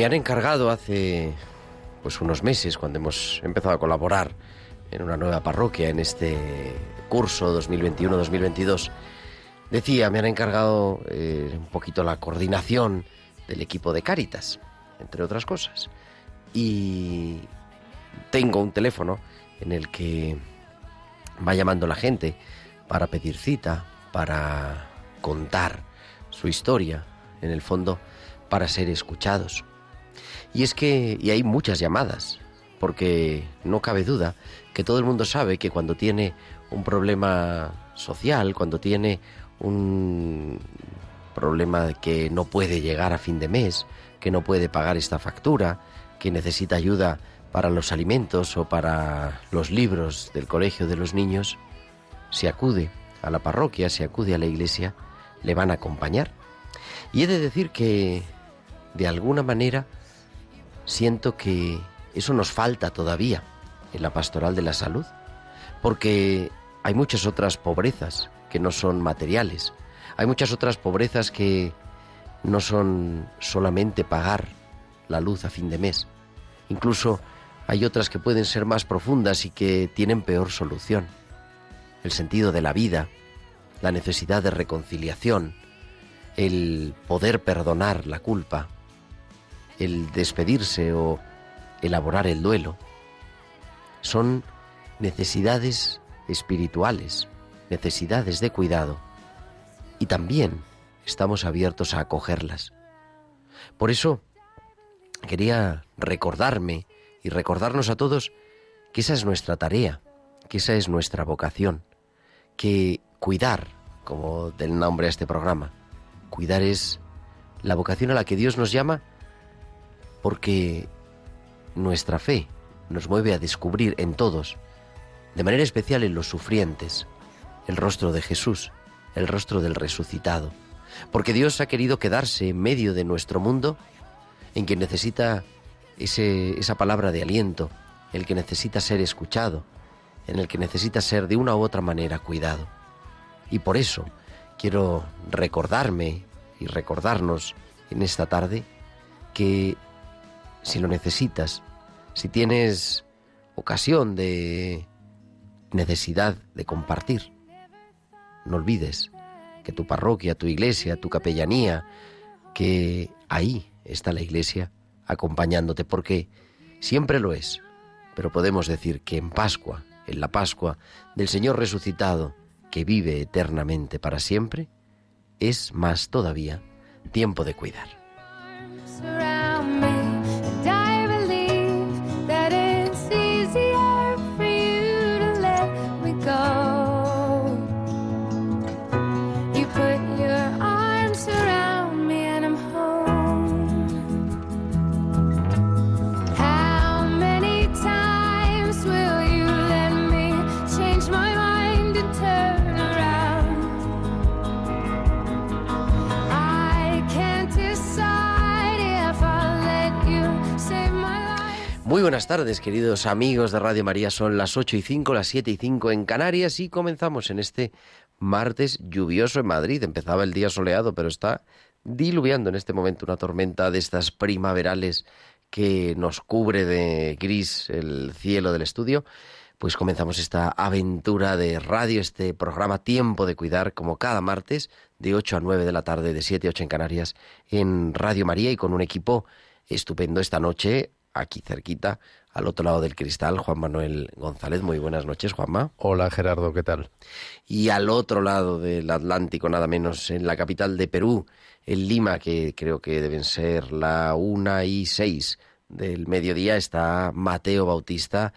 Me han encargado hace pues unos meses, cuando hemos empezado a colaborar en una nueva parroquia en este curso 2021-2022, decía, me han encargado eh, un poquito la coordinación del equipo de Cáritas, entre otras cosas. Y tengo un teléfono en el que va llamando la gente para pedir cita, para contar su historia, en el fondo, para ser escuchados. Y es que, y hay muchas llamadas, porque no cabe duda que todo el mundo sabe que cuando tiene un problema social, cuando tiene un problema que no puede llegar a fin de mes, que no puede pagar esta factura, que necesita ayuda para los alimentos o para los libros del colegio de los niños, se acude a la parroquia, se acude a la iglesia, le van a acompañar. Y he de decir que, de alguna manera, siento que eso nos falta todavía en la pastoral de la salud, porque hay muchas otras pobrezas que no son materiales, hay muchas otras pobrezas que no son solamente pagar la luz a fin de mes, incluso hay otras que pueden ser más profundas y que tienen peor solución. El sentido de la vida, la necesidad de reconciliación, el poder perdonar la culpa, el despedirse o elaborar el duelo, son necesidades espirituales, necesidades de cuidado, y también estamos abiertos a acogerlas. Por eso quería recordarme y recordarnos a todos que esa es nuestra tarea, que esa es nuestra vocación, que cuidar, como del nombre a este programa, cuidar es la vocación a la que Dios nos llama porque nuestra fe nos mueve a descubrir en todos, de manera especial en los sufrientes, el rostro de Jesús, el rostro del resucitado, porque Dios ha querido quedarse en medio de nuestro mundo en que necesita ese, esa palabra de aliento, el que necesita ser escuchado, en el que necesita ser de una u otra manera cuidado. Y por eso quiero recordarme y recordarnos en esta tarde que si lo necesitas, si tienes ocasión de necesidad de compartir, no olvides que tu parroquia, tu iglesia, tu capellanía, que ahí está la iglesia acompañándote, porque siempre lo es, pero podemos decir que en Pascua, en la Pascua del Señor resucitado, que vive eternamente para siempre, es más todavía tiempo de cuidar. Buenas tardes, queridos amigos de Radio María. Son las 8 y 5, las 7 y 5 en Canarias y comenzamos en este martes lluvioso en Madrid. Empezaba el día soleado, pero está diluviando en este momento una tormenta de estas primaverales que nos cubre de gris el cielo del estudio, pues comenzamos esta aventura de radio, este programa Tiempo de Cuidar, como cada martes, de 8 a 9 de la tarde, de 7 a 8 en Canarias, en Radio María y con un equipo estupendo esta noche, aquí cerquita, al otro lado del cristal, Juan Manuel González. Muy buenas noches, Juanma. Hola, Gerardo, ¿qué tal? Y al otro lado del Atlántico, nada menos, en la capital de Perú, en Lima, que creo que deben ser la una y seis del mediodía, está Mateo Bautista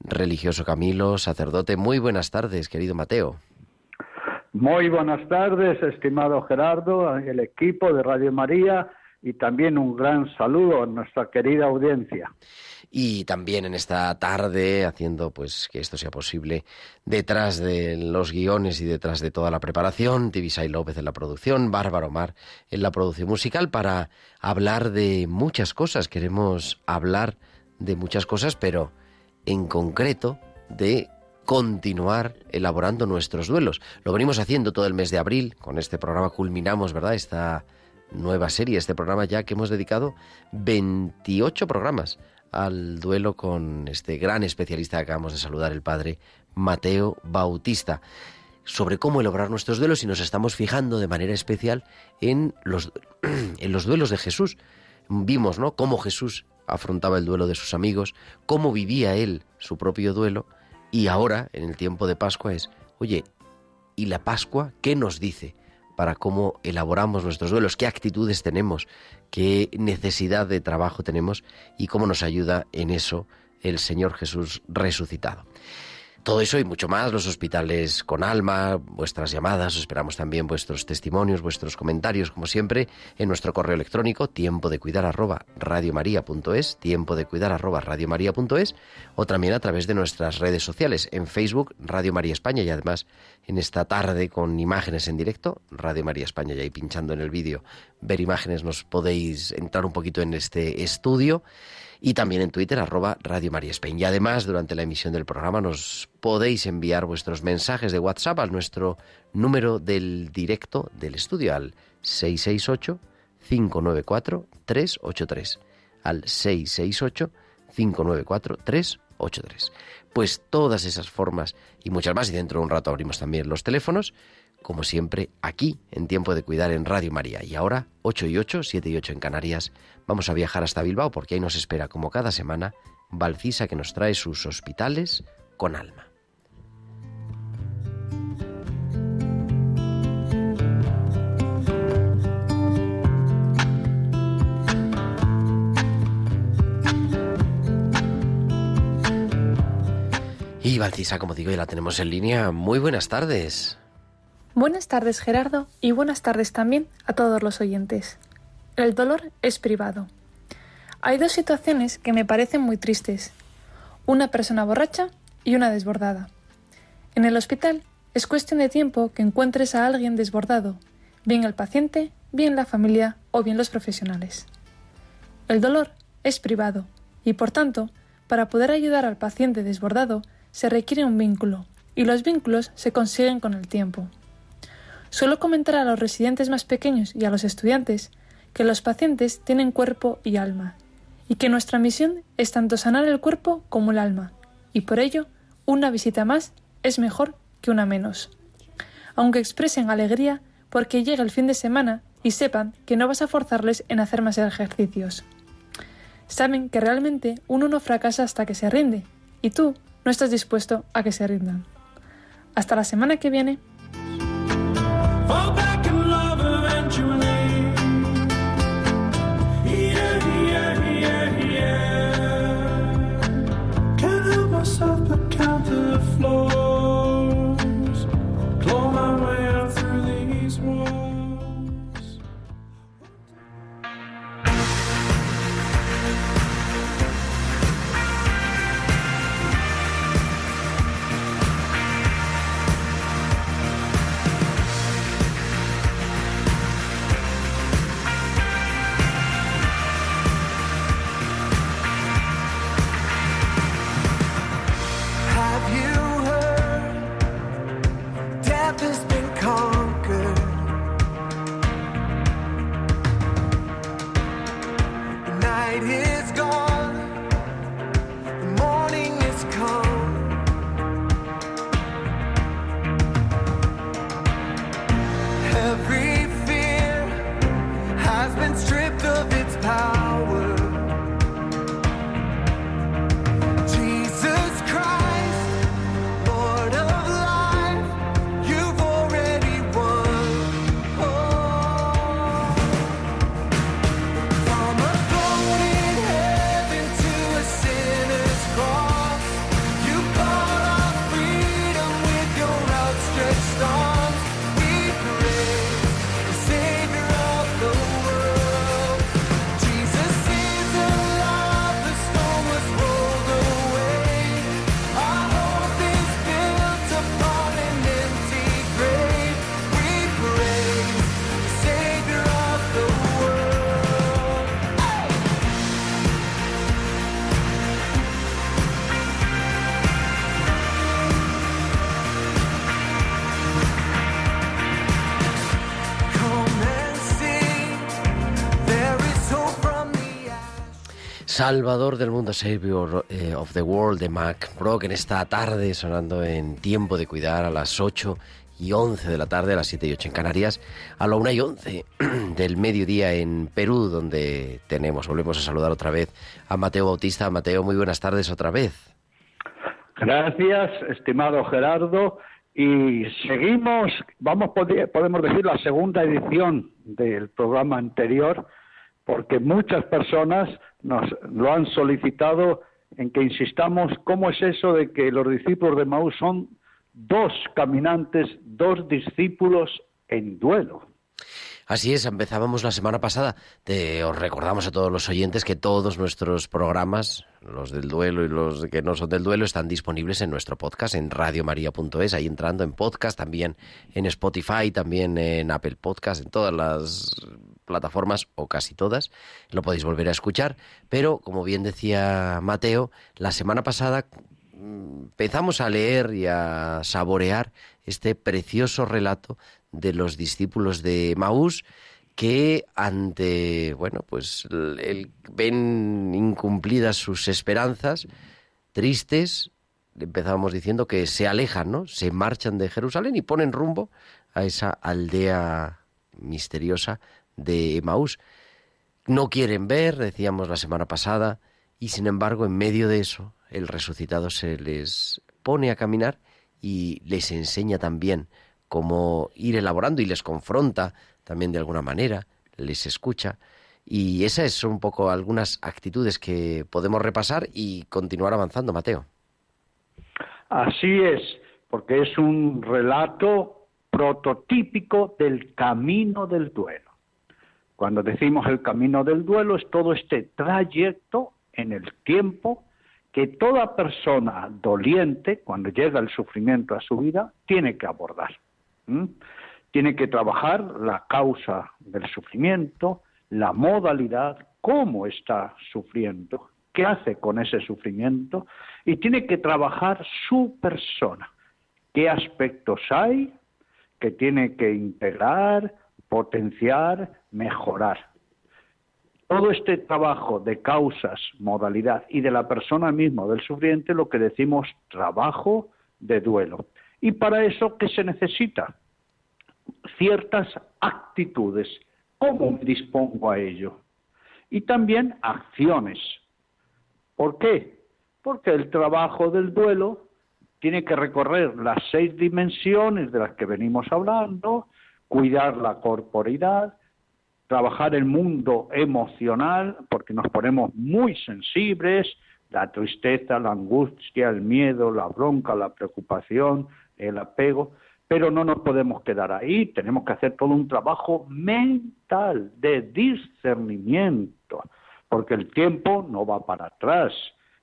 religioso Camilo, sacerdote. Muy buenas tardes, querido Mateo. Muy buenas tardes, estimado Gerardo, el equipo de Radio María y también un gran saludo a nuestra querida audiencia. Y también en esta tarde, haciendo pues que esto sea posible, detrás de los guiones y detrás de toda la preparación, Tibisay López en la producción, Bárbara Omar en la producción musical, para hablar de muchas cosas. Queremos hablar de muchas cosas, pero en concreto de continuar elaborando nuestros duelos. Lo venimos haciendo todo el mes de abril, con este programa culminamos, ¿verdad? Esta nueva serie, este programa ya que hemos dedicado 28 programas al duelo con este gran especialista que acabamos de saludar, el padre Mateo Bautista, sobre cómo elaborar nuestros duelos y nos estamos fijando de manera especial en los, en los duelos de Jesús. Vimos, ¿no?, cómo Jesús afrontaba el duelo de sus amigos, cómo vivía él su propio duelo, y ahora, en el tiempo de Pascua, es, oye, ¿y la Pascua qué nos dice para cómo elaboramos nuestros duelos? ¿Qué actitudes tenemos? ¿Qué necesidad de trabajo tenemos? ¿Y cómo nos ayuda en eso el Señor Jesús resucitado? Todo eso y mucho más, los hospitales con alma, vuestras llamadas, esperamos también vuestros testimonios, vuestros comentarios, como siempre, en nuestro correo electrónico, tiempo de cuidar arroba radiomaria.es, tiempo de cuidar arroba radiomaria.es, o también a través de nuestras redes sociales, en Facebook, Radio María España, y además en esta tarde con imágenes en directo, Radio María España, y ahí pinchando en el vídeo, ver imágenes, nos podéis entrar un poquito en este estudio y también en Twitter, arroba Radio María Spain. Y además, durante la emisión del programa nos podéis enviar vuestros mensajes de WhatsApp al nuestro número del directo del estudio, al 668-594-383. Al 668-594-383. Pues todas esas formas y muchas más, y dentro de un rato abrimos también los teléfonos, como siempre, aquí, en Tiempo de Cuidar en Radio María. Y ahora, 8 y 8, 7 y 8 en Canarias, vamos a viajar hasta Bilbao porque ahí nos espera, como cada semana, Valcisa que nos trae sus hospitales con alma. Y Valcisa, como digo, ya la tenemos en línea. Muy buenas tardes. Buenas tardes Gerardo y buenas tardes también a todos los oyentes. El dolor es privado. Hay dos situaciones que me parecen muy tristes. Una persona borracha y una desbordada. En el hospital es cuestión de tiempo que encuentres a alguien desbordado, bien el paciente, bien la familia o bien los profesionales. El dolor es privado y por tanto, para poder ayudar al paciente desbordado se requiere un vínculo y los vínculos se consiguen con el tiempo. Suelo comentar a los residentes más pequeños y a los estudiantes que los pacientes tienen cuerpo y alma, y que nuestra misión es tanto sanar el cuerpo como el alma, y por ello una visita más es mejor que una menos. Aunque expresen alegría porque llega el fin de semana y sepan que no vas a forzarles en hacer más ejercicios. Saben que realmente uno no fracasa hasta que se rinde, y tú no estás dispuesto a que se rindan. Hasta la semana que viene. Salvador del mundo, Savior eh, of the World de Mac Brock en esta tarde sonando en Tiempo de Cuidar a las 8 y 11 de la tarde, a las 7 y 8 en Canarias, a la 1 y 11 del mediodía en Perú, donde tenemos, volvemos a saludar otra vez a Mateo Bautista. Mateo, muy buenas tardes otra vez. Gracias, estimado Gerardo. Y seguimos, vamos, podemos decir, la segunda edición del programa anterior, porque muchas personas nos lo han solicitado en que insistamos cómo es eso de que los discípulos de Maús son dos caminantes, dos discípulos en duelo. Así es, empezábamos la semana pasada. Te, os recordamos a todos los oyentes que todos nuestros programas, los del duelo y los que no son del duelo, están disponibles en nuestro podcast en radiomaria.es, ahí entrando en podcast, también en Spotify, también en Apple Podcast, en todas las plataformas o casi todas. Lo podéis volver a escuchar. Pero, como bien decía Mateo, la semana pasada mm, empezamos a leer y a saborear este precioso relato de los discípulos de Maús que ante, bueno, pues el, ven incumplidas sus esperanzas, tristes, empezábamos diciendo que se alejan, ¿no? Se marchan de Jerusalén y ponen rumbo a esa aldea misteriosa de Maús. No quieren ver, decíamos la semana pasada, y sin embargo, en medio de eso, el resucitado se les pone a caminar y les enseña también cómo ir elaborando y les confronta también de alguna manera, les escucha. Y esas son un poco algunas actitudes que podemos repasar y continuar avanzando, Mateo. Así es, porque es un relato prototípico del camino del duelo. Cuando decimos el camino del duelo es todo este trayecto en el tiempo que toda persona doliente, cuando llega el sufrimiento a su vida, tiene que abordar. Tiene que trabajar la causa del sufrimiento, la modalidad, cómo está sufriendo, qué hace con ese sufrimiento y tiene que trabajar su persona, qué aspectos hay que tiene que integrar, potenciar, mejorar. Todo este trabajo de causas, modalidad y de la persona misma, del sufriente, lo que decimos trabajo de duelo. Y para eso, ¿qué se necesita? Ciertas actitudes. ¿Cómo dispongo a ello? Y también acciones. ¿Por qué? Porque el trabajo del duelo tiene que recorrer las seis dimensiones de las que venimos hablando, cuidar la corporidad, trabajar el mundo emocional, porque nos ponemos muy sensibles, la tristeza, la angustia, el miedo, la bronca, la preocupación, el apego, pero no nos podemos quedar ahí, tenemos que hacer todo un trabajo mental de discernimiento, porque el tiempo no va para atrás,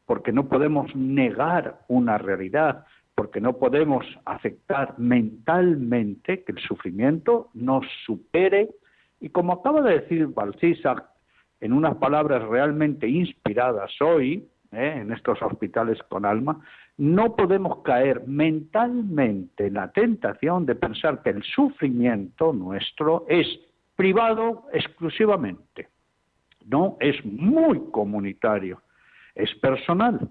porque no podemos negar una realidad, porque no podemos aceptar mentalmente que el sufrimiento nos supere y como acaba de decir Balcisa en unas palabras realmente inspiradas hoy, ¿eh? en estos hospitales con alma, no podemos caer mentalmente en la tentación de pensar que el sufrimiento nuestro es privado exclusivamente. No, es muy comunitario, es personal,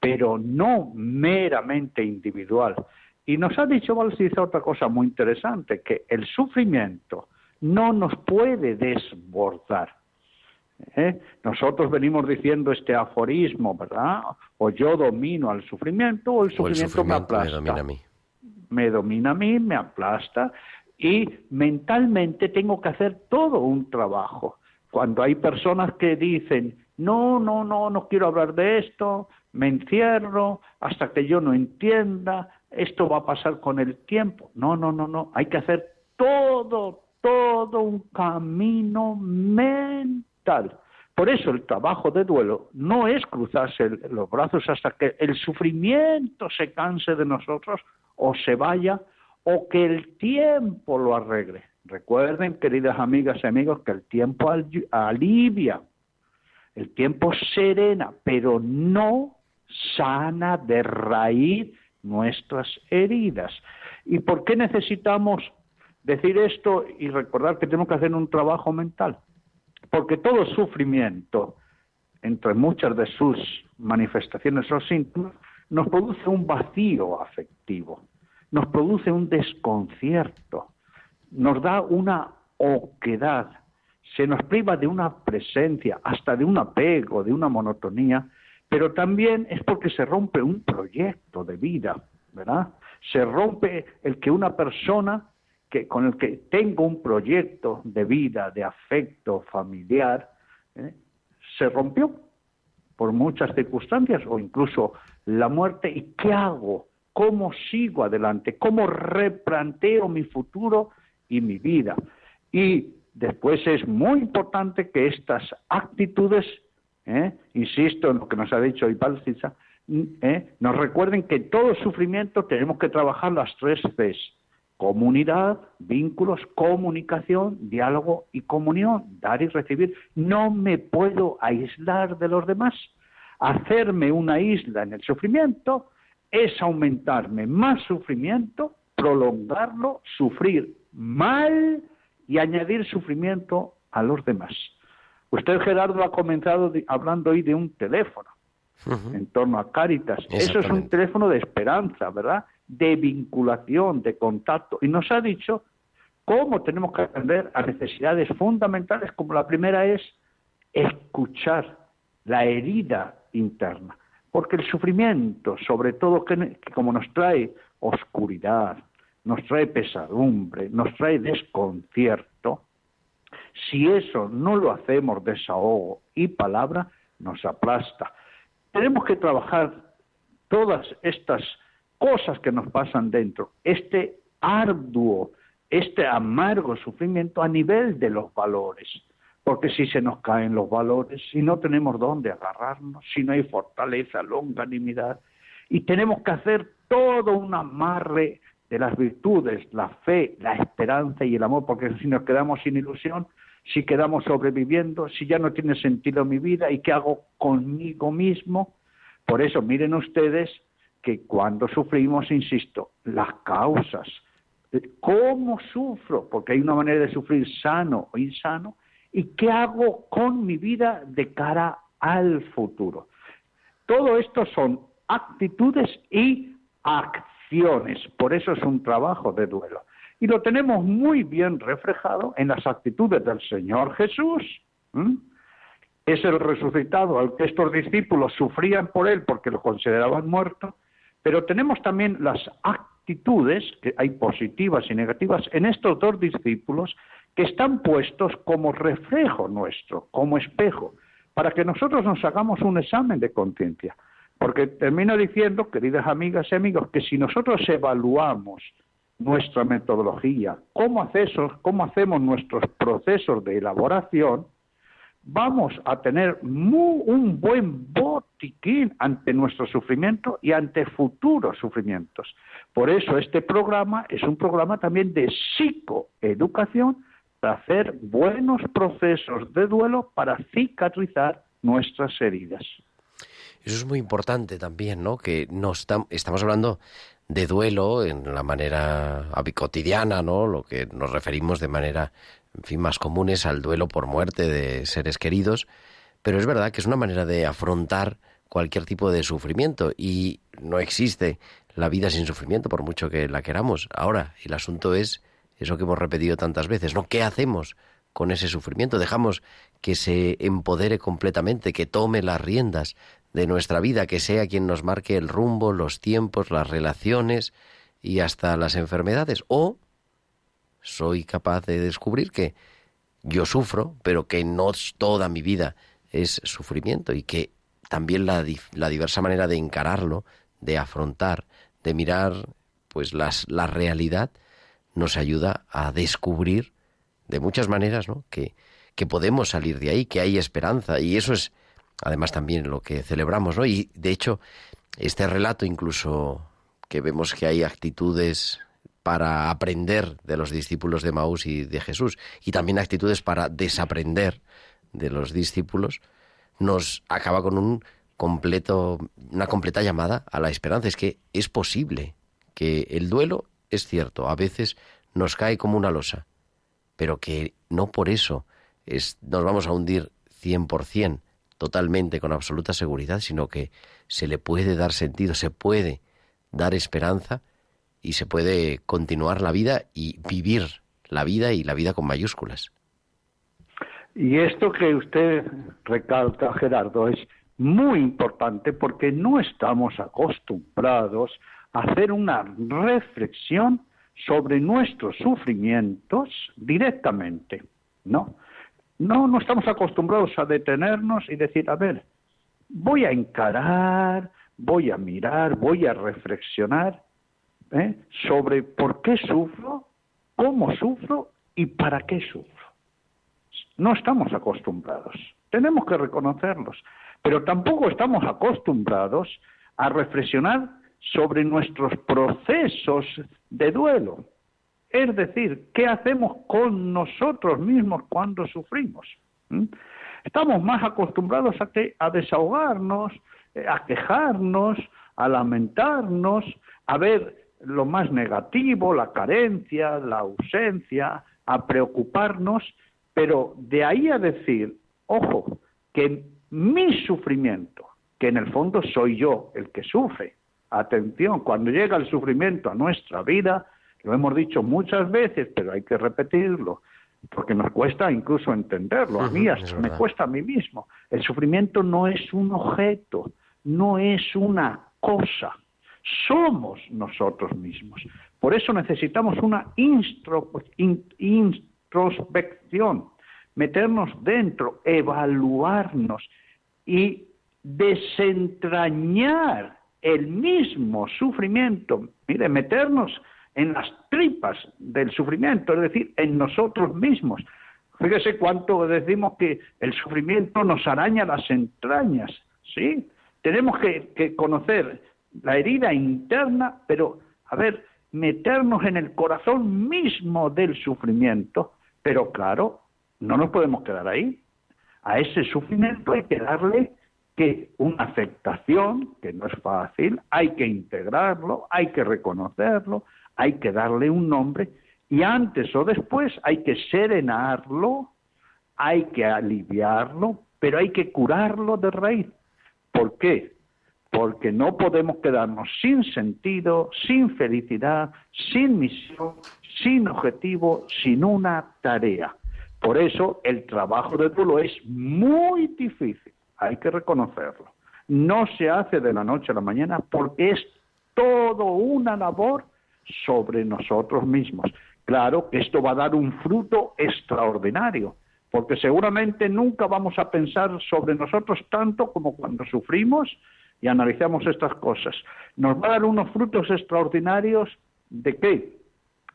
pero no meramente individual. Y nos ha dicho Balcisa otra cosa muy interesante, que el sufrimiento no nos puede desbordar. ¿eh? Nosotros venimos diciendo este aforismo, ¿verdad? O yo domino al sufrimiento o el O el sufrimiento, me sufrimiento me aplasta. domina a mí. Me domina a mí, me aplasta y mentalmente tengo que hacer todo un trabajo. Cuando hay personas que dicen, no, no, no, no quiero hablar de esto, me encierro hasta que yo no entienda, esto va a pasar con el tiempo. No, no, no, no, hay que hacer todo, todo un camino mental. Por eso el trabajo de duelo no es cruzarse los brazos hasta que el sufrimiento se canse de nosotros o se vaya o que el tiempo lo arregle. Recuerden, queridas amigas y amigos, que el tiempo al- alivia, el tiempo serena, pero no sana de raíz nuestras heridas. ¿Y por qué necesitamos decir esto y recordar que tenemos que hacer un trabajo mental? Porque todo sufrimiento entre muchas de sus manifestaciones o síntomas, nos produce un vacío afectivo, nos produce un desconcierto, nos da una oquedad, se nos priva de una presencia, hasta de un apego, de una monotonía, pero también es porque se rompe un proyecto de vida, ¿verdad? Se rompe el que una persona que, con el que tengo un proyecto de vida, de afecto familiar, ¿eh? se rompió por muchas circunstancias o incluso la muerte. ¿Y qué hago? ¿Cómo sigo adelante? ¿Cómo replanteo mi futuro y mi vida? Y después es muy importante que estas actitudes, ¿eh? insisto en lo que nos ha dicho Ipalciza, ¿eh? nos recuerden que todo sufrimiento tenemos que trabajar las tres Cs comunidad, vínculos, comunicación, diálogo y comunión, dar y recibir. No me puedo aislar de los demás. Hacerme una isla en el sufrimiento es aumentarme más sufrimiento, prolongarlo, sufrir mal y añadir sufrimiento a los demás. Usted, Gerardo, ha comenzado hablando hoy de un teléfono en torno a Cáritas. Eso es un teléfono de esperanza, ¿verdad? De vinculación, de contacto. Y nos ha dicho cómo tenemos que atender a necesidades fundamentales, como la primera es escuchar la herida interna. Porque el sufrimiento, sobre todo que, como nos trae oscuridad, nos trae pesadumbre, nos trae desconcierto, si eso no lo hacemos desahogo y palabra, nos aplasta. Tenemos que trabajar todas estas cosas que nos pasan dentro, este arduo, este amargo sufrimiento a nivel de los valores. Porque si se nos caen los valores, si no tenemos dónde agarrarnos, si no hay fortaleza, longanimidad, y tenemos que hacer todo un amarre de las virtudes, la fe, la esperanza y el amor, porque si nos quedamos sin ilusión, si quedamos sobreviviendo, si ya no tiene sentido mi vida y qué hago conmigo mismo. Por eso miren ustedes que cuando sufrimos, insisto, las causas, cómo sufro, porque hay una manera de sufrir sano o insano, y qué hago con mi vida de cara al futuro. Todo esto son actitudes y acciones, por eso es un trabajo de duelo. Y lo tenemos muy bien reflejado en las actitudes del Señor Jesús. Es el resucitado al que estos discípulos sufrían por él porque lo consideraban muerto, pero tenemos también las actitudes, que hay positivas y negativas, en estos dos discípulos que están puestos como reflejo nuestro, como espejo, para que nosotros nos hagamos un examen de conciencia. Porque termino diciendo, queridas amigas y amigos, que si nosotros evaluamos nuestra metodología, cómo, cómo hacemos nuestros procesos de elaboración, vamos a tener un buen botiquín ante nuestro sufrimiento y ante futuros sufrimientos. Por eso este programa es un programa también de psicoeducación para hacer buenos procesos de duelo para cicatrizar nuestras heridas. Eso es muy importante también, ¿no? Que no estamos hablando de duelo en la manera cotidiana, ¿no? Lo que nos referimos de manera en fin, más comunes al duelo por muerte de seres queridos, pero es verdad que es una manera de afrontar cualquier tipo de sufrimiento y no existe la vida sin sufrimiento por mucho que la queramos. Ahora, el asunto es eso que hemos repetido tantas veces, ¿no? ¿Qué hacemos con ese sufrimiento? Dejamos que se empodere completamente, que tome las riendas de nuestra vida, que sea quien nos marque el rumbo, los tiempos, las relaciones y hasta las enfermedades, o soy capaz de descubrir que yo sufro, pero que no toda mi vida es sufrimiento y que también la, la diversa manera de encararlo, de afrontar, de mirar pues las, la realidad, nos ayuda a descubrir de muchas maneras ¿no? que, que podemos salir de ahí, que hay esperanza. Y eso es además también lo que celebramos. ¿no? Y de hecho, este relato incluso que vemos que hay actitudes para aprender de los discípulos de Maús y de Jesús, y también actitudes para desaprender de los discípulos, nos acaba con un completo, una completa llamada a la esperanza. Es que es posible que el duelo, es cierto, a veces nos cae como una losa, pero que no por eso es, nos vamos a hundir 100%. totalmente, con absoluta seguridad, sino que se le puede dar sentido, se puede dar esperanza y se puede continuar la vida y vivir la vida y la vida con mayúsculas. Y esto que usted recalca, Gerardo, es muy importante porque no estamos acostumbrados a hacer una reflexión sobre nuestros sufrimientos directamente, ¿no? No, no estamos acostumbrados a detenernos y decir, a ver, voy a encarar, voy a mirar, voy a reflexionar ¿eh? sobre por qué sufro, cómo sufro y para qué sufro. No estamos acostumbrados, tenemos que reconocerlos, pero tampoco estamos acostumbrados a reflexionar sobre nuestros procesos de duelo. Es decir, ¿qué hacemos con nosotros mismos cuando sufrimos? ¿Mm? Estamos más acostumbrados a, que, a desahogarnos, eh, a quejarnos, a lamentarnos, a ver lo más negativo, la carencia, la ausencia, a preocuparnos, pero de ahí a decir, ojo, que mi sufrimiento, que en el fondo soy yo el que sufre, atención, cuando llega el sufrimiento a nuestra vida, lo hemos dicho muchas veces, pero hay que repetirlo, porque nos cuesta incluso entenderlo. A mí hasta me cuesta a mí mismo. El sufrimiento no es un objeto, no es una cosa, somos nosotros mismos. Por eso necesitamos una introspección, meternos dentro, evaluarnos y desentrañar el mismo sufrimiento. Mire, meternos en las tripas del sufrimiento, es decir, en nosotros mismos. Fíjese cuánto decimos que el sufrimiento nos araña las entrañas, ¿sí? Tenemos que, que conocer la herida interna, pero, a ver, meternos en el corazón mismo del sufrimiento, pero claro, no nos podemos quedar ahí. A ese sufrimiento hay que darle que una aceptación, que no es fácil, hay que integrarlo, hay que reconocerlo, hay que darle un nombre y antes o después hay que serenarlo, hay que aliviarlo, pero hay que curarlo de raíz. ¿Por qué? Porque no podemos quedarnos sin sentido, sin felicidad, sin misión, sin objetivo, sin una tarea. Por eso el trabajo de duelo es muy difícil, hay que reconocerlo. No se hace de la noche a la mañana porque es todo una labor sobre nosotros mismos. Claro que esto va a dar un fruto extraordinario, porque seguramente nunca vamos a pensar sobre nosotros tanto como cuando sufrimos y analizamos estas cosas. Nos va a dar unos frutos extraordinarios de qué?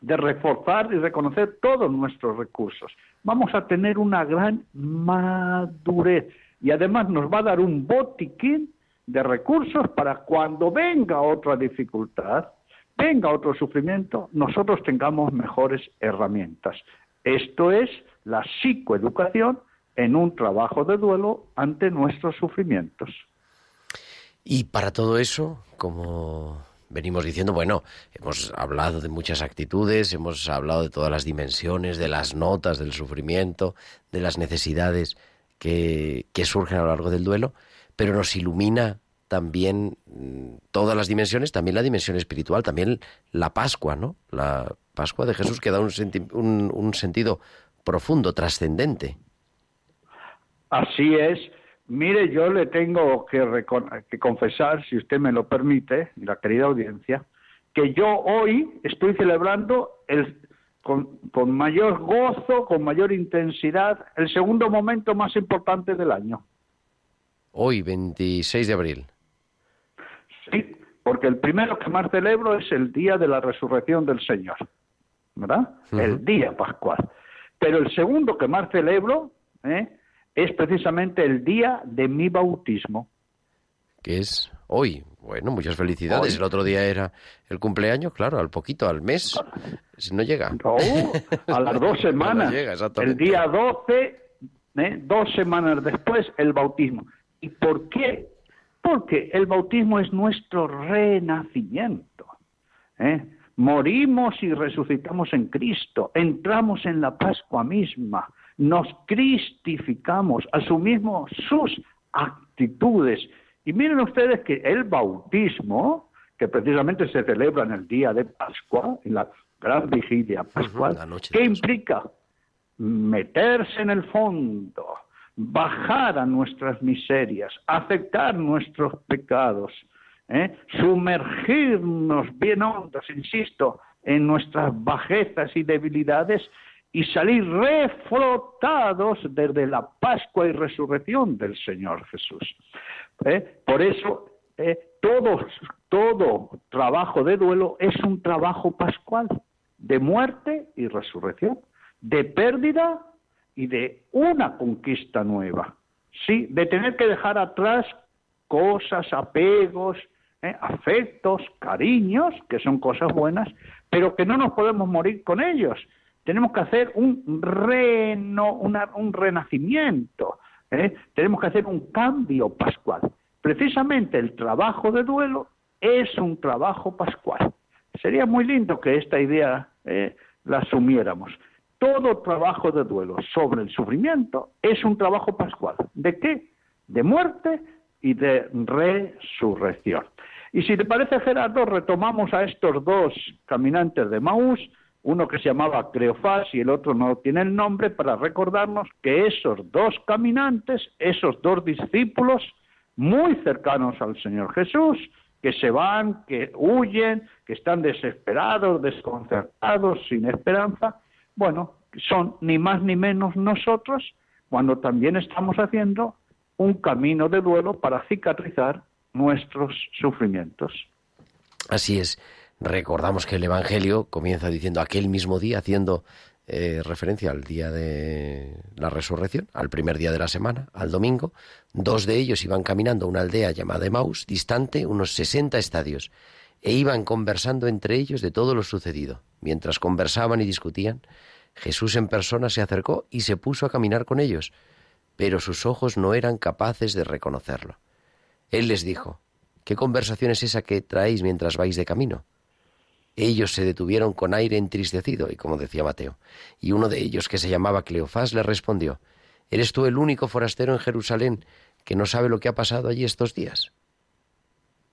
De reforzar y reconocer todos nuestros recursos. Vamos a tener una gran madurez y además nos va a dar un botiquín de recursos para cuando venga otra dificultad, venga otro sufrimiento, nosotros tengamos mejores herramientas. Esto es la psicoeducación en un trabajo de duelo ante nuestros sufrimientos. Y para todo eso, como venimos diciendo, bueno, hemos hablado de muchas actitudes, hemos hablado de todas las dimensiones, de las notas del sufrimiento, de las necesidades que, surgen a lo largo del duelo, pero nos ilumina también mm, todas las dimensiones, también la dimensión espiritual, también la Pascua, ¿no? La Pascua de Jesús que da un- un sentido profundo, trascendente. Así es. Mire, yo le tengo que, que confesar, si usted me lo permite, y la querida audiencia, que yo hoy estoy celebrando el, con, con mayor gozo, con mayor intensidad, el segundo momento más importante del año. Hoy, 26 de abril. Sí, porque el primero que más celebro es el día de la resurrección del Señor, ¿verdad? El día pascual. Pero el segundo que más celebro ¿eh? Es precisamente el día de mi bautismo. que es hoy. Bueno, muchas felicidades. Hoy. El otro día era el cumpleaños, claro, al poquito, al mes. Si no llega. No, a las dos semanas. llega, exactamente. el día 12, ¿eh? dos semanas después, el bautismo. ¿Y por qué? Porque el bautismo es nuestro renacimiento. ¿eh? Morimos y resucitamos en Cristo, entramos en la Pascua misma, nos cristificamos, asumimos sus actitudes. Y miren ustedes que el bautismo, que precisamente se celebra en el día de Pascua, en la gran vigilia pascual, de ¿qué implica? Meterse en el fondo, bajar a nuestras miserias, aceptar nuestros pecados, ¿eh? sumergirnos bien hondos, insisto, en nuestras bajezas y debilidades y salir reflotados desde la Pascua y resurrección del Señor Jesús. ¿eh? Por eso, eh, todo, todo trabajo de duelo es un trabajo pascual, de muerte y resurrección, de pérdida y de una conquista nueva. Sí, de tener que dejar atrás cosas, apegos, ¿eh? afectos, cariños, que son cosas buenas, pero que no nos podemos morir con ellos. Tenemos que hacer un reno, una- un renacimiento, ¿eh? tenemos que hacer un cambio pascual. Precisamente el trabajo de duelo es un trabajo pascual. Sería muy lindo que esta idea eh, la asumiéramos. Todo trabajo de duelo sobre el sufrimiento es un trabajo pascual. ¿De qué? De muerte y de resurrección. Y si te parece, Gerardo, retomamos a estos dos caminantes de Maús, uno que se llamaba Creofás y el otro no tiene el nombre, para recordarnos que esos dos caminantes, esos dos discípulos, muy cercanos al Señor Jesús, que se van, que huyen, que están desesperados, desconcertados, sin esperanza, bueno, son ni más ni menos nosotros cuando también estamos haciendo un camino de duelo para cicatrizar nuestros sufrimientos. Así es. Recordamos que el Evangelio comienza diciendo aquel mismo día, haciendo eh, referencia al día de la resurrección, al primer día de la semana, al domingo. Dos de ellos iban caminando a una aldea llamada Emaús, distante unos 60 estadios, e iban conversando entre ellos de todo lo sucedido. Mientras conversaban y discutían, Jesús en persona se acercó y se puso a caminar con ellos, pero sus ojos no eran capaces de reconocerlo. Él les dijo, ¿qué conversación es esa que traéis mientras vais de camino? Ellos se detuvieron con aire entristecido, y como decía Mateo, y uno de ellos, que se llamaba Cleofás, le respondió, ¿Eres tú el único forastero en Jerusalén que no sabe lo que ha pasado allí estos días?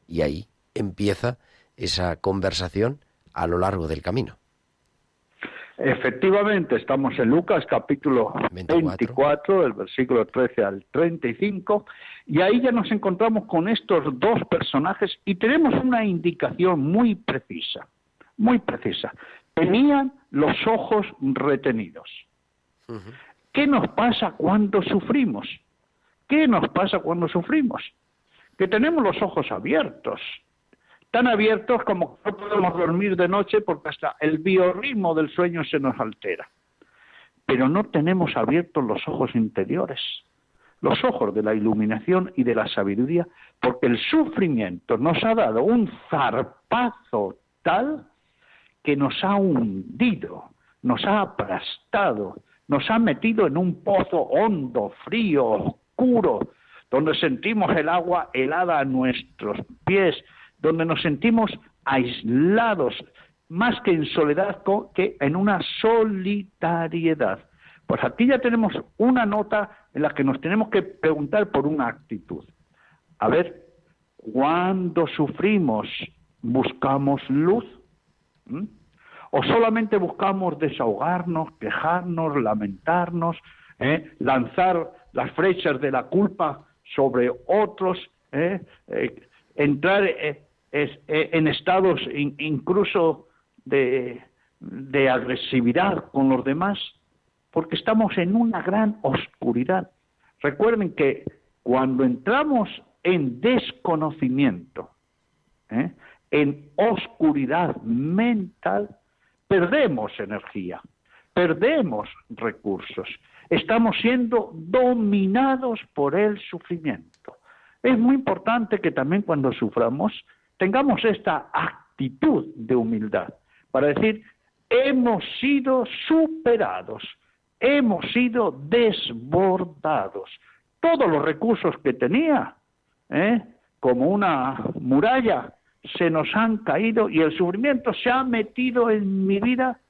Y ahí empieza esa conversación a lo largo del camino. Efectivamente, estamos en Lucas capítulo 24. 24, el versículo 13 al 35, y ahí ya nos encontramos con estos dos personajes y tenemos una indicación muy precisa, muy precisa. Tenían los ojos retenidos. ¿Qué nos pasa cuando sufrimos? ¿Qué nos pasa cuando sufrimos? Que tenemos los ojos abiertos, tan abiertos como que no podemos dormir de noche porque hasta el biorritmo del sueño se nos altera. Pero no tenemos abiertos los ojos interiores, los ojos de la iluminación y de la sabiduría, porque el sufrimiento nos ha dado un zarpazo tal que nos ha hundido, nos ha aplastado, nos ha metido en un pozo hondo, frío, oscuro, donde sentimos el agua helada a nuestros pies, donde nos sentimos aislados, más que en soledad, que en una solitariedad. Pues aquí ya tenemos una nota en la que nos tenemos que preguntar por una actitud. A ver, cuando sufrimos, ¿buscamos luz? ¿Mm? ¿O solamente buscamos desahogarnos, quejarnos, lamentarnos, ¿eh? lanzar las flechas de la culpa sobre otros, ¿eh? Eh, entrar en estados in- incluso de, de agresividad con los demás? Porque estamos en una gran oscuridad. Recuerden que cuando entramos en desconocimiento, ¿eh? En oscuridad mental, perdemos energía, perdemos recursos, estamos siendo dominados por el sufrimiento. Es muy importante que también cuando suframos tengamos esta actitud de humildad para decir, hemos sido superados, hemos sido desbordados. Todos los recursos que tenía, ¿eh? como una muralla, se nos han caído y el sufrimiento se ha metido en mi vida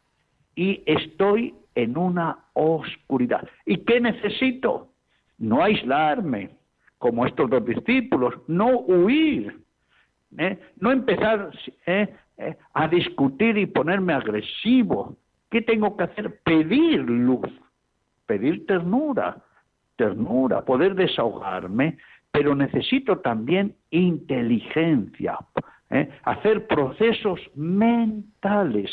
y estoy en una oscuridad. ¿Y qué necesito? No aislarme, como estos dos discípulos, no huir, ¿eh? no empezar ¿eh? ¿eh? a discutir y ponerme agresivo. ¿Qué tengo que hacer? Pedir luz, pedir ternura, ternura, poder desahogarme, pero necesito también inteligencia, ¿eh? hacer procesos mentales.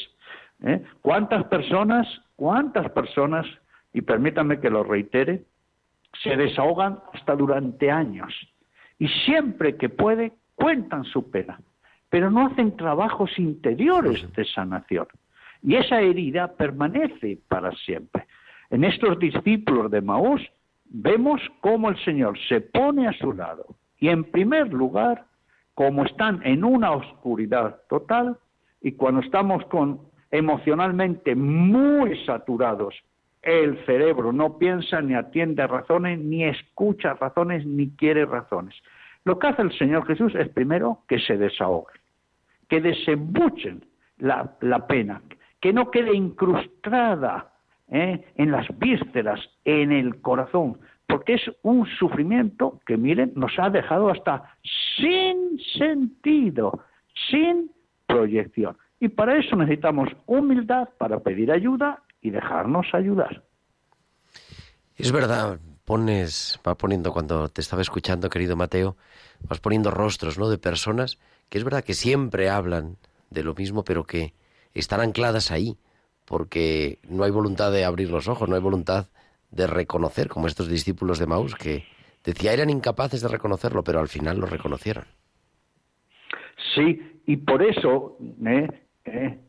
¿eh? ¿Cuántas personas, cuántas personas, y permítanme que lo reitere, se desahogan hasta durante años y siempre que puede cuentan su pena, pero no hacen trabajos interiores de sanación. Y esa herida permanece para siempre. En estos discípulos de Maús vemos cómo el Señor se pone a su lado y en primer lugar, como están en una oscuridad total y cuando estamos con emocionalmente muy saturados, el cerebro no piensa ni atiende razones, ni escucha razones, ni quiere razones. Lo que hace el Señor Jesús es primero que se desahoguen, que desembuchen la, la pena, que no quede incrustada ¿eh? en las vísceras, en el corazón, porque es un sufrimiento que, miren, nos ha dejado hasta sin sentido, sin proyección. Y para eso necesitamos humildad para pedir ayuda y dejarnos ayudar. Es verdad, pones, va poniendo cuando te estaba escuchando, querido Mateo, vas poniendo rostros, ¿no? De personas que es verdad que siempre hablan de lo mismo, pero que están ancladas ahí, porque no hay voluntad de abrir los ojos, no hay voluntad de reconocer, como estos discípulos de Maús, que decía eran incapaces de reconocerlo, pero al final lo reconocieron. Sí, y por eso, ¿eh? ¿eh?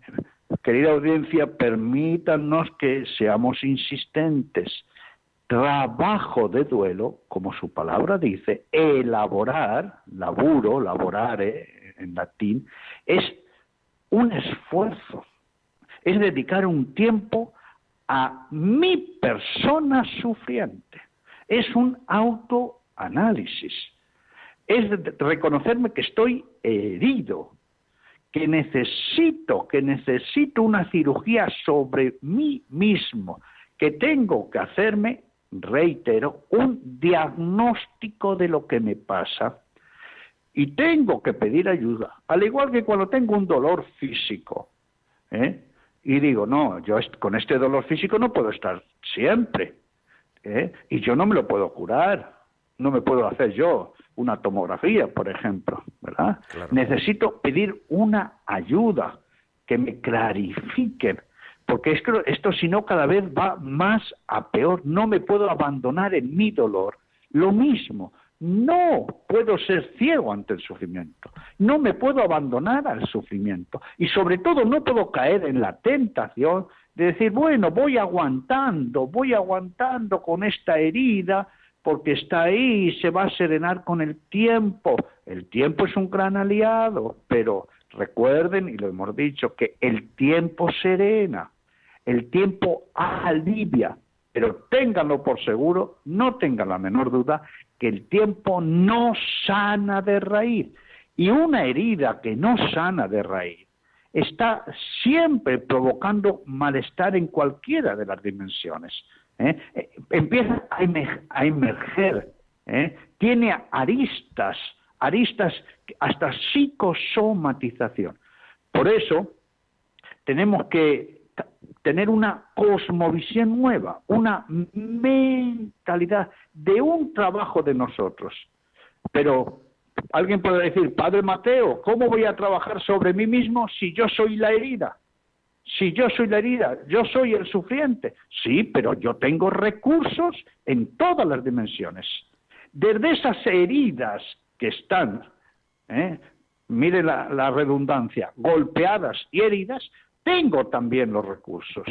querida audiencia, permítanos que seamos insistentes. Trabajo de duelo, como su palabra dice, elaborar, laburo, laborare en latín, es un esfuerzo, es dedicar un tiempo a mi persona sufriente. Es un autoanálisis. Es reconocerme que estoy herido, que necesito, que necesito una cirugía sobre mí mismo, que tengo que hacerme, reitero, un diagnóstico de lo que me pasa y tengo que pedir ayuda, al igual que cuando tengo un dolor físico. ¿eh? Y digo, no, yo con este dolor físico no puedo estar siempre, ¿eh? y yo no me lo puedo curar, no me puedo hacer yo una tomografía, por ejemplo, ¿verdad? Necesito pedir una ayuda que me clarifiquen, porque es que esto si no cada vez va más a peor, no me puedo abandonar en mi dolor. Lo mismo, no puedo ser ciego ante el sufrimiento, no me puedo abandonar al sufrimiento. Y sobre todo no puedo caer en la tentación de decir, bueno, voy aguantando, voy aguantando con esta herida porque está ahí y se va a serenar con el tiempo. El tiempo es un gran aliado, pero recuerden, y lo hemos dicho, que el tiempo serena, el tiempo alivia, pero ténganlo por seguro, no tengan la menor duda, que el tiempo no sana de raíz. Y una herida que no sana de raíz está siempre provocando malestar en cualquiera de las dimensiones. ¿eh? Eh, empieza a emerger, ¿eh? tiene aristas, aristas hasta psicosomatización. Por eso tenemos que tener una cosmovisión nueva, una mentalidad de un trabajo de nosotros. Pero alguien puede decir, Padre Mateo, ¿cómo voy a trabajar sobre mí mismo si yo soy la herida? Si yo soy la herida, yo soy el sufriente. Sí, pero yo tengo recursos en todas las dimensiones. Desde esas heridas que están, ¿eh? mire la, redundancia, golpeadas y heridas, tengo también los recursos.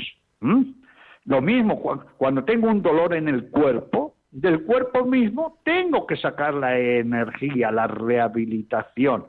Lo mismo cuando tengo un dolor en el cuerpo, del cuerpo mismo tengo que sacar la energía, la rehabilitación.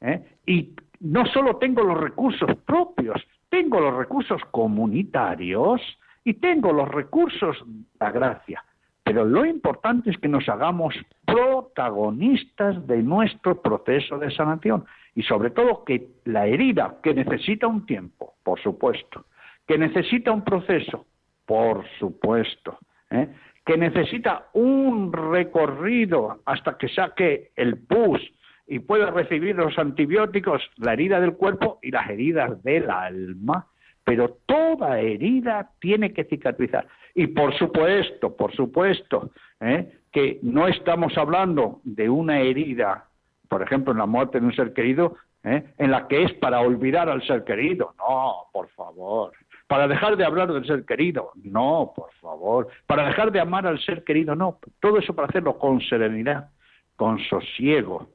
¿eh? Y no solo tengo los recursos propios, tengo los recursos comunitarios y tengo los recursos de la gracia. Pero lo importante es que nos hagamos protagonistas de nuestro proceso de sanación y sobre todo que la herida, que necesita un tiempo, por supuesto, que necesita un proceso, por supuesto, ¿eh? que necesita un recorrido hasta que saque el pus y pueda recibir los antibióticos, la herida del cuerpo y las heridas del alma, pero toda herida tiene que cicatrizar. Y por supuesto, por supuesto, ¿eh? que no estamos hablando de una herida, por ejemplo, en la muerte de un ser querido, ¿eh? en la que es para olvidar al ser querido. No, por favor. Para dejar de hablar del ser querido. No, por favor. Para dejar de amar al ser querido. No. Todo eso para hacerlo con serenidad, con sosiego,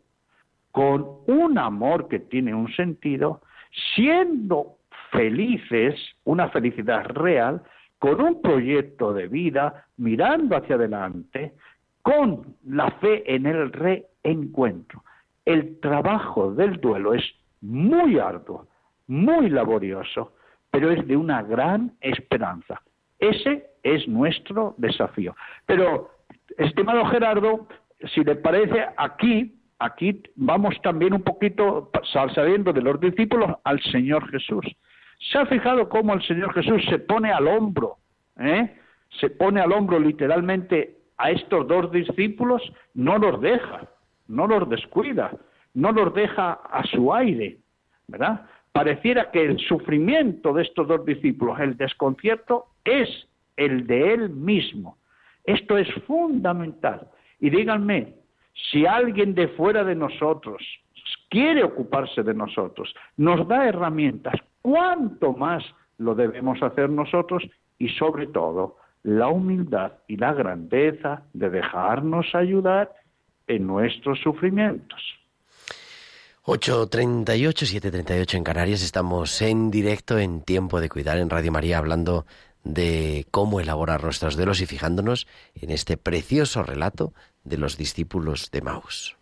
con un amor que tiene un sentido, siendo felices, una felicidad real, con un proyecto de vida, mirando hacia adelante, con la fe en el reencuentro. El trabajo del duelo es muy arduo, muy laborioso, pero es de una gran esperanza. Ese es nuestro desafío. Pero, estimado Gerardo, si le parece, aquí, aquí vamos también un poquito saliendo de los discípulos al Señor Jesús. ¿Se ha fijado cómo el Señor Jesús se pone al hombro? ¿eh? Se pone al hombro literalmente a estos dos discípulos, no los deja, no los descuida, no los deja a su aire, ¿verdad? Pareciera que el sufrimiento de estos dos discípulos, el desconcierto, es el de él mismo. Esto es fundamental. Y díganme, si alguien de fuera de nosotros quiere ocuparse de nosotros, nos da herramientas, ¿cuánto más lo debemos hacer nosotros? Y sobre todo, la humildad y la grandeza de dejarnos ayudar en nuestros sufrimientos. 8.38, 7.38 en Canarias. Estamos en directo en Tiempo de Cuidar en Radio María hablando de cómo elaborar nuestros duelos y fijándonos en este precioso relato de los discípulos de Maus.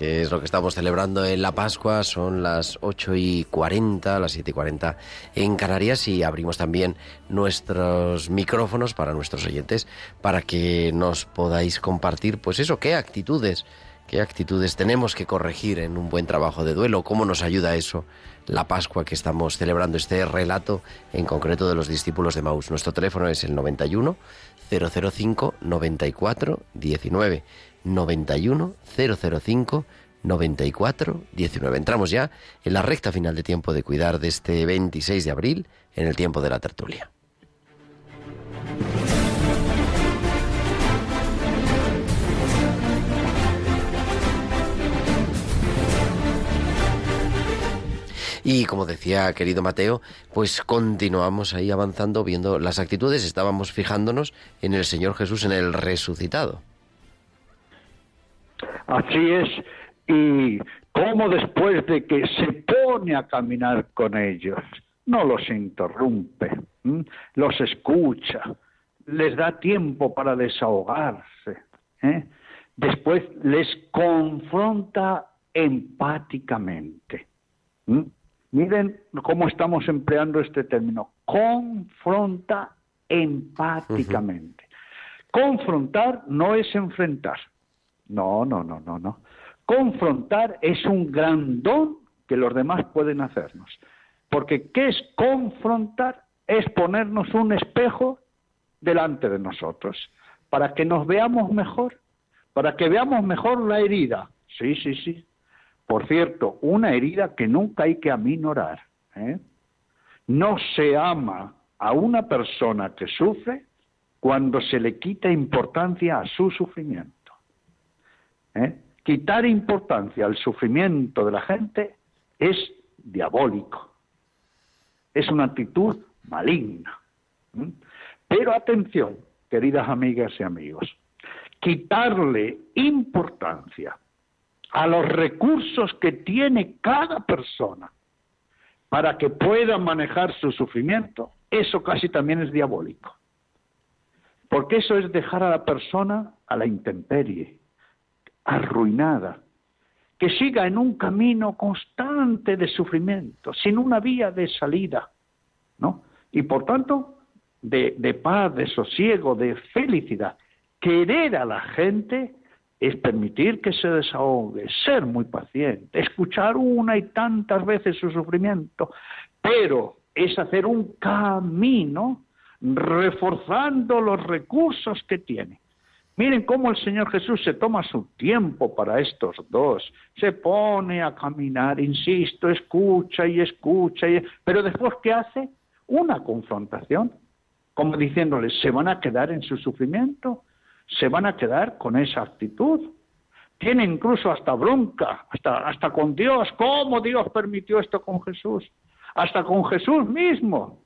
Que es lo que estamos celebrando en la Pascua, son las 8 y 40, las 7 y 40 en Canarias y abrimos también nuestros micrófonos para nuestros oyentes para que nos podáis compartir, pues eso, qué actitudes, qué actitudes tenemos que corregir en un buen trabajo de duelo, cómo nos ayuda eso la Pascua que estamos celebrando, este relato en concreto de los discípulos de Maús. Nuestro teléfono es el 91 005 94 19. 91 005 94 19. Entramos ya en la recta final de tiempo de cuidar de este 26 de abril en el tiempo de la tertulia. Y como decía querido Mateo, pues continuamos ahí avanzando viendo las actitudes, estábamos fijándonos en el Señor Jesús, en el resucitado. Así es. Y cómo después de que se pone a caminar con ellos, no los interrumpe, ¿m? los escucha, les da tiempo para desahogarse. ¿eh? Después les confronta empáticamente. ¿m? Miren cómo estamos empleando este término. Confronta empáticamente. Confrontar no es enfrentar. No, no, no, no, no. Confrontar es un gran don que los demás pueden hacernos. Porque ¿qué es confrontar? Es ponernos un espejo delante de nosotros, para que nos veamos mejor, para que veamos mejor la herida. Sí, sí, sí. Por cierto, una herida que nunca hay que aminorar. ¿eh? No se ama a una persona que sufre cuando se le quita importancia a su sufrimiento. ¿Eh? Quitar importancia al sufrimiento de la gente es diabólico, es una actitud maligna. ¿eh? Pero atención, queridas amigas y amigos, quitarle importancia a los recursos que tiene cada persona para que pueda manejar su sufrimiento, eso casi también es diabólico. Porque eso es dejar a la persona a la intemperie, arruinada, que siga en un camino constante de sufrimiento, sin una vía de salida, ¿no? Y por tanto, de, paz, de sosiego, de felicidad. Querer a la gente es permitir que se desahogue, ser muy paciente, escuchar una y tantas veces su sufrimiento, pero es hacer un camino reforzando los recursos que tiene. Miren cómo el Señor Jesús se toma su tiempo para estos dos. Se pone a caminar, insisto, escucha y escucha, y... pero después ¿qué hace? Una confrontación, como diciéndoles, ¿se van a quedar en su sufrimiento? ¿Se van a quedar con esa actitud? Tiene incluso hasta bronca, hasta, hasta con Dios. ¿Cómo Dios permitió esto con Jesús? Hasta con Jesús mismo.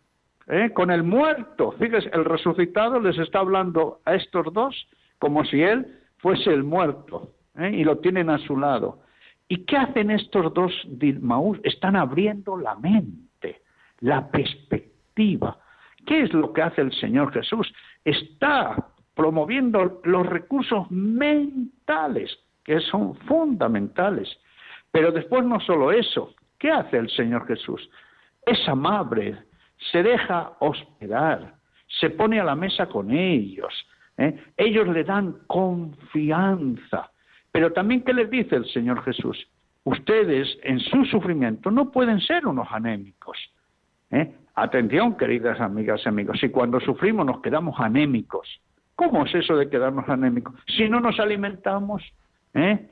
¿eh? con el muerto. Fíjese, el resucitado les está hablando a estos dos como si él fuese el muerto ¿eh? y lo tienen a su lado. ¿Y qué hacen estos dos Dilmaús? Están abriendo la mente, la perspectiva. ¿Qué es lo que hace el Señor Jesús? Está promoviendo los recursos mentales, que son fundamentales. Pero después no solo eso, ¿qué hace el Señor Jesús? Es amable, se deja hospedar, se pone a la mesa con ellos, ¿eh? ellos le dan confianza. Pero también, ¿qué les dice el Señor Jesús? Ustedes en su sufrimiento no pueden ser unos anémicos. ¿eh? Atención, queridas amigas y amigos, si cuando sufrimos nos quedamos anémicos, ¿cómo es eso de quedarnos anémicos? Si no nos alimentamos, ¿eh?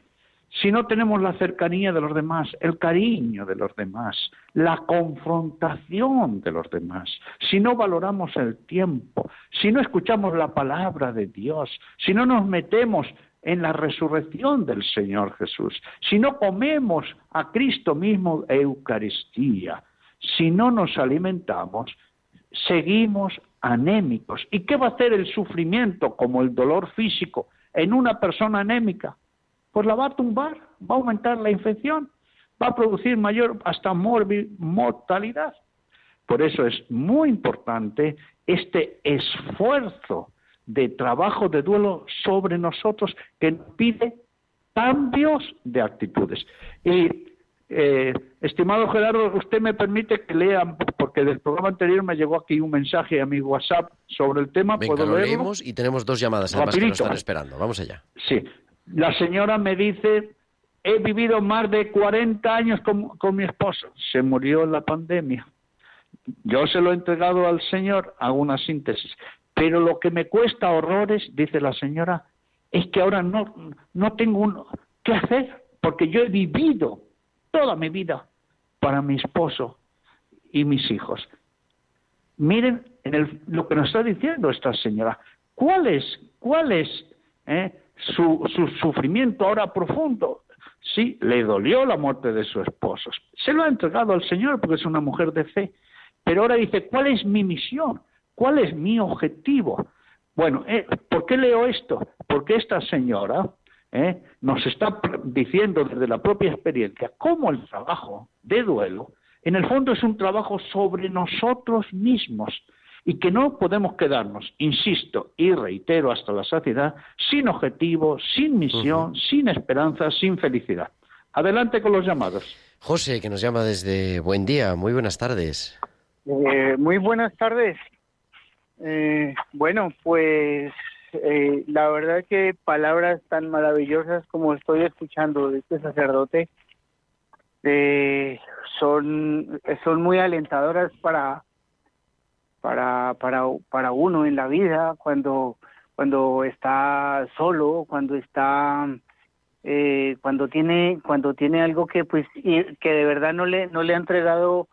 Si no tenemos la cercanía de los demás, el cariño de los demás, la confrontación de los demás, si no valoramos el tiempo, si no escuchamos la palabra de Dios, si no nos metemos en la resurrección del Señor Jesús, si no comemos a Cristo mismo Eucaristía, si no nos alimentamos, seguimos anémicos. ¿Y qué va a hacer el sufrimiento como el dolor físico en una persona anémica? Pues la va a tumbar, va a aumentar la infección, va a producir mayor hasta mortalidad. Por eso es muy importante este esfuerzo de trabajo de duelo sobre nosotros que pide cambios de actitudes. Y, eh, estimado Gerardo, usted me permite que lea, porque del programa anterior me llegó aquí un mensaje a mi WhatsApp sobre el tema. Venga, ¿Puedo lo leerlo? leemos y tenemos dos llamadas además que nos están esperando. Vamos allá. Sí, la señora me dice, he vivido más de 40 años con, con mi esposo, se murió en la pandemia. Yo se lo he entregado al Señor, hago una síntesis. Pero lo que me cuesta horrores, dice la señora, es que ahora no, no tengo un, qué hacer, porque yo he vivido toda mi vida para mi esposo y mis hijos. Miren en el- lo que nos está diciendo esta señora. ¿Cuál es, cuál es eh, su, su sufrimiento ahora profundo? Sí, le dolió la muerte de su esposo. Se lo ha entregado al Señor porque es una mujer de fe. Pero ahora dice, ¿cuál es mi misión? ¿Cuál es mi objetivo? Bueno, eh, ¿por qué leo esto? Porque esta señora eh, nos está diciendo desde la propia experiencia cómo el trabajo de duelo, en el fondo es un trabajo sobre nosotros mismos y que no podemos quedarnos, insisto y reitero hasta la saciedad, sin objetivo, sin misión, sin esperanza, sin felicidad. Adelante con los llamados. José, que nos llama desde Buen Día. Muy buenas tardes. Eh, muy buenas tardes. Eh, bueno, pues eh, la verdad que palabras tan maravillosas como estoy escuchando de este sacerdote eh, son son muy alentadoras para para para para uno en la vida cuando cuando está solo, cuando está eh, cuando tiene cuando tiene algo que pues que de verdad no le no le ha entregado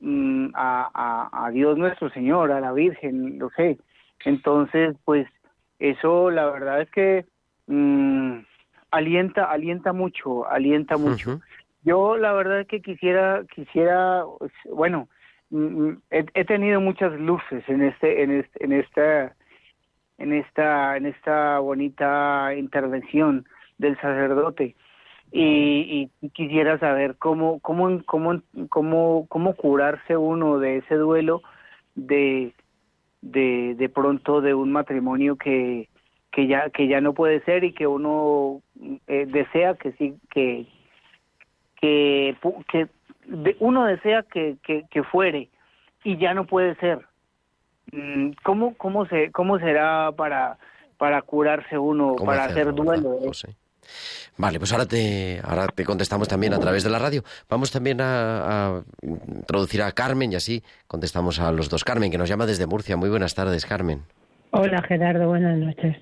mm, a, a, a Dios nuestro Señor, a la Virgen, lo sé. Entonces, pues eso la verdad es que mm, alienta alienta mucho, alienta mucho. Yo la verdad es que quisiera quisiera pues, bueno, he, he tenido muchas luces en este en este en esta en esta en esta bonita intervención del sacerdote. Y, y quisiera saber cómo cómo cómo cómo cómo curarse uno de ese duelo de de de pronto de un matrimonio que que ya que ya no puede ser y que uno eh, desea que sí que que que de- uno desea que, que que fuere y ya no puede ser Mm, cómo cómo se cómo será para para curarse uno ¿Cómo para hacer duelo eh? Vale, pues ahora te, ahora te contestamos también a través de la radio. Vamos también a, a introducir a Carmen y así contestamos a los dos. Carmen, que nos llama desde Murcia. Muy buenas tardes, Carmen. Hola Gerardo, buenas noches.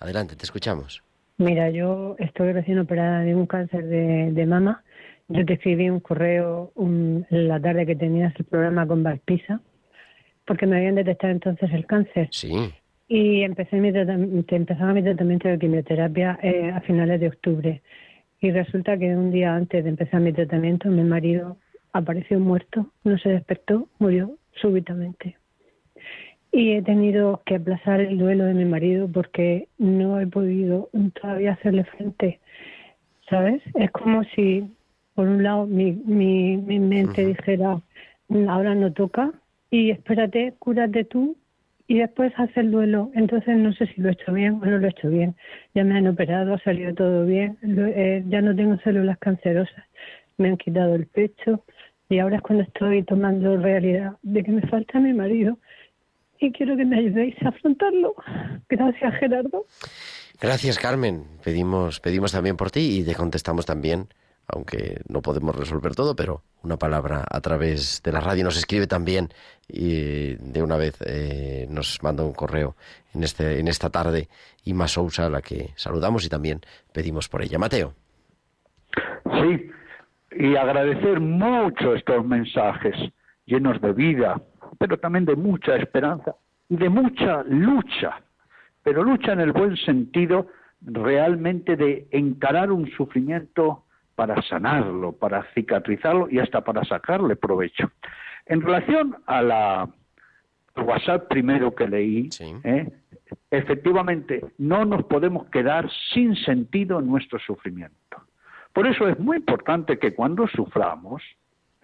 Adelante, te escuchamos. Mira, yo estoy recién operada de un cáncer de, de mama. Yo te escribí un correo un- la tarde que tenías el programa con Valpisa, porque me habían detectado entonces el cáncer. Sí, Y empecé mi empezaba mi tratamiento de quimioterapia eh, a finales de octubre. Y resulta que un día antes de empezar mi tratamiento, mi marido apareció muerto, no se despertó, murió súbitamente. Y he tenido que aplazar el duelo de mi marido porque no he podido todavía hacerle frente. ¿Sabes? Es como si, por un lado, mi, mi, mi mente dijera, ahora no toca, y espérate, cúrate tú, y después hace el duelo. Entonces no sé si lo he hecho bien o no lo he hecho bien. Ya me han operado, ha salido todo bien, lo- eh, ya no tengo células cancerosas, me han quitado el pecho y ahora es cuando estoy tomando realidad de que me falta mi marido y quiero que me ayudéis a afrontarlo. Gracias, Gerardo. Gracias, Carmen. Pedimos, pedimos también por ti y te contestamos también, aunque no podemos resolver todo, pero una palabra a través de la radio nos escribe también y de una vez eh, nos manda un correo en, este, en esta tarde Ima Sousa, a la que saludamos y también pedimos por ella. Mateo. Sí, y agradecer mucho estos mensajes llenos de vida, pero también de mucha esperanza y de mucha lucha, pero lucha en el buen sentido realmente de encarar un sufrimiento para sanarlo, para cicatrizarlo y hasta para sacarle provecho. En relación a la WhatsApp primero que leí, Sí. ¿eh? efectivamente no nos podemos quedar sin sentido en nuestro sufrimiento. Por eso es muy importante que cuando suframos,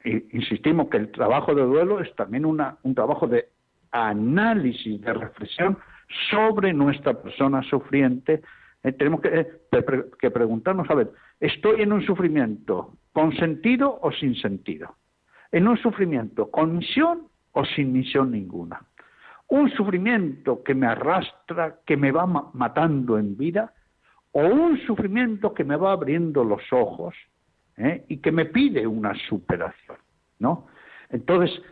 e insistimos que el trabajo de duelo es también una, un trabajo de análisis, de reflexión sobre nuestra persona sufriente, eh, tenemos que, eh, que preguntarnos, a ver, ¿estoy en un sufrimiento con sentido o sin sentido? ¿En un sufrimiento con misión o sin misión ninguna? ¿Un sufrimiento que me arrastra, que me va ma- matando en vida? ¿O un sufrimiento que me va abriendo los ojos ¿eh? y que me pide una superación? ¿no? Entonces,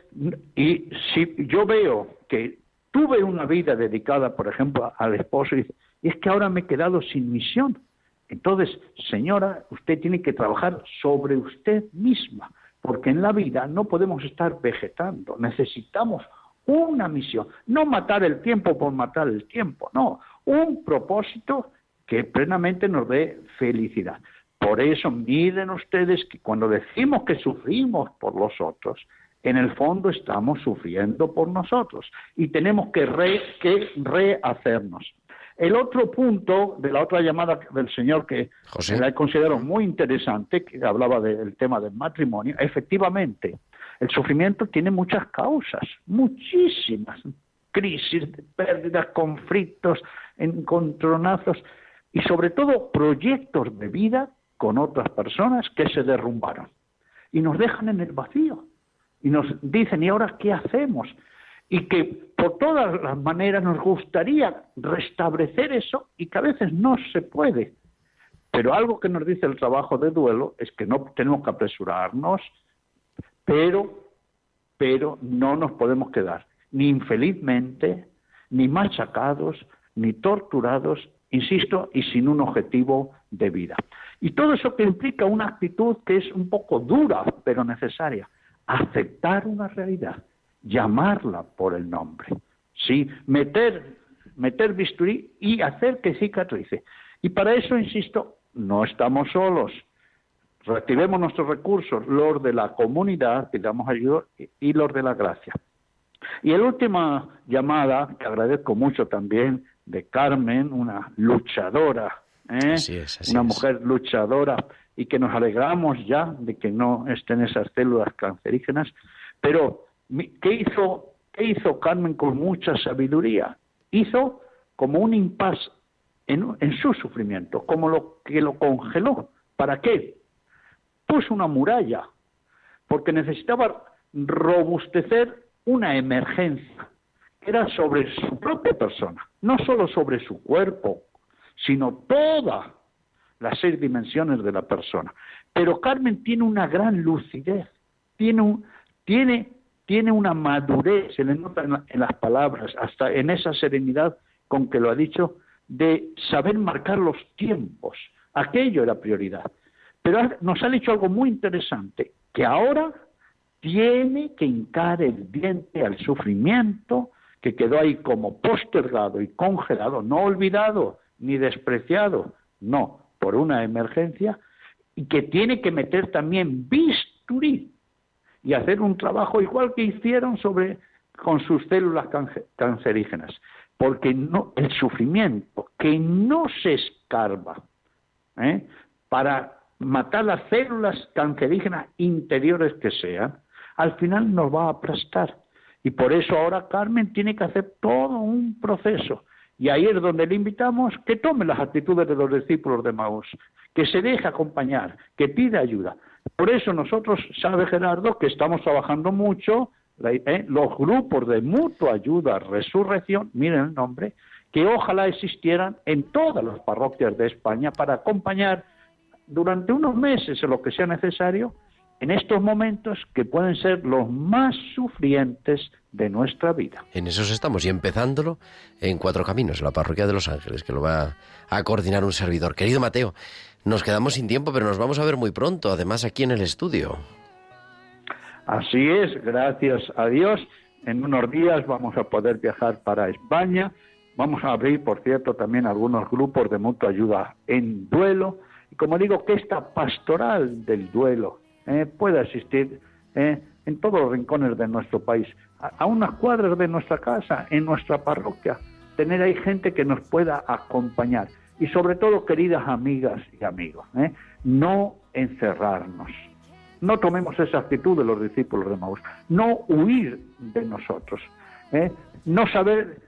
y si yo veo que tuve una vida dedicada, por ejemplo, al esposo, y dice, es que ahora me he quedado sin misión. Entonces, señora, usted tiene que trabajar sobre usted misma, porque en la vida no podemos estar vegetando, necesitamos una misión, no matar el tiempo por matar el tiempo, no, un propósito que plenamente nos dé felicidad. Por eso miren ustedes que cuando decimos que sufrimos por los otros, en el fondo estamos sufriendo por nosotros y tenemos que, que rehacernos. El otro punto de la otra llamada del señor que José. la considero muy interesante, que hablaba del tema del matrimonio, efectivamente, el sufrimiento tiene muchas causas, muchísimas, crisis, pérdidas, conflictos, encontronazos y sobre todo proyectos de vida con otras personas que se derrumbaron. y nos dejan en el vacío. Y nos dicen, ¿y ahora qué hacemos? Y que por todas las maneras nos gustaría restablecer eso y que a veces no se puede. Pero algo que nos dice el trabajo de duelo es que no tenemos que apresurarnos, pero, pero no nos podemos quedar ni infelizmente, ni machacados, ni torturados, insisto, y sin un objetivo de vida. Y todo eso que implica una actitud que es un poco dura, pero necesaria, aceptar una realidad, llamarla por el nombre, sí, meter, meter bisturí y hacer que cicatrice. Y para eso, insisto, no estamos solos. Reactivemos nuestros recursos, los de la comunidad, pidamos ayuda, y los de la gracia. Y la última llamada, que agradezco mucho también, de Carmen, una luchadora, ¿eh? una mujer luchadora, y que nos alegramos ya de que no estén esas células cancerígenas. Pero, ¿qué hizo, qué hizo Carmen con mucha sabiduría? Hizo como un impas en, en su sufrimiento, como lo que lo congeló. ¿Para qué? Puso una muralla, porque necesitaba robustecer una emergencia era sobre su propia persona, no solo sobre su cuerpo, sino todas las seis dimensiones de la persona. Pero Carmen tiene una gran lucidez, tiene, un, tiene, tiene una madurez, se le nota en, las palabras, hasta en esa serenidad con que lo ha dicho, de saber marcar los tiempos. Aquello era prioridad. Pero nos ha dicho algo muy interesante, que ahora tiene que hincar el diente al sufrimiento que quedó ahí como postergado y congelado, no olvidado ni despreciado, no, por una emergencia, y que tiene que meter también bisturí y hacer un trabajo igual que hicieron sobre con sus células cancerígenas, porque no el sufrimiento que no se escarba ¿eh? para matar las células cancerígenas interiores que sean, al final nos va a aplastar. Y por eso ahora Carmen tiene que hacer todo un proceso. Y ahí es donde le invitamos que tome las actitudes de los discípulos de Maús, que se deje acompañar, que pida ayuda. Por eso nosotros, sabe Gerardo, que estamos trabajando mucho, ¿eh? los grupos de mutua ayuda, resurrección, miren el nombre, que ojalá existieran en todas las parroquias de España para acompañar durante unos meses en lo que sea necesario en estos momentos que pueden ser los más sufrientes de nuestra vida. En esos estamos y empezándolo en Cuatro Caminos, la parroquia de Los Ángeles, que lo va a coordinar un servidor. Querido Mateo, nos quedamos sin tiempo, pero nos vamos a ver muy pronto, además aquí en el estudio. Así es, gracias a Dios. En unos días vamos a poder viajar para España. Vamos a abrir, por cierto, también algunos grupos de mutua ayuda en duelo. Y como digo, que esta pastoral del duelo, eh, pueda existir eh, en todos los rincones de nuestro país, a, unas cuadras de nuestra casa, en nuestra parroquia, tener ahí gente que nos pueda acompañar. Y sobre todo, queridas amigas y amigos, eh, no encerrarnos. No tomemos esa actitud de los discípulos de Maús, no huir de nosotros, no saber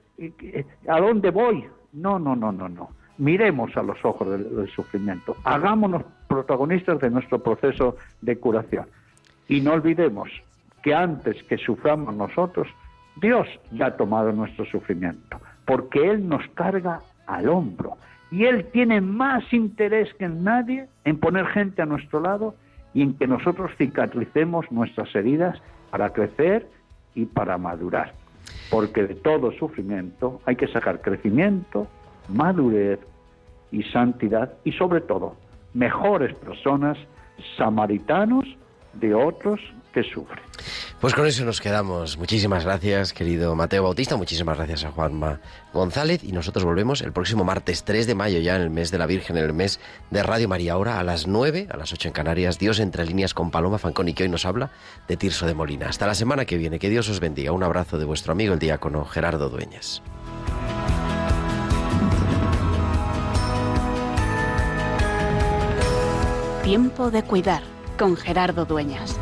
a dónde voy. No, no, no, no, no miremos a los ojos del, sufrimiento, hagámonos protagonistas de nuestro proceso de curación. Y no olvidemos que antes que suframos nosotros, Dios ya ha tomado nuestro sufrimiento, porque Él nos carga al hombro. Y Él tiene más interés que nadie en poner gente a nuestro lado y en que nosotros cicatricemos nuestras heridas para crecer y para madurar. Porque de todo sufrimiento hay que sacar crecimiento, madurez y santidad y sobre todo mejores personas, samaritanos de otros que sufren. Pues con eso nos quedamos. Muchísimas gracias, querido Mateo Bautista. Muchísimas gracias a Juanma González. Y nosotros volvemos el próximo martes 3 de mayo, ya en el mes de la Virgen, en el mes de Radio María. Ahora a las 9, a las 8 en Canarias, Dios entre líneas con Paloma Fanconi, que hoy nos habla de Tirso de Molina. Hasta la semana que viene. Que Dios os bendiga. Un abrazo de vuestro amigo el diácono Gerardo Dueñas. Tiempo de cuidar con Gerardo Dueñas.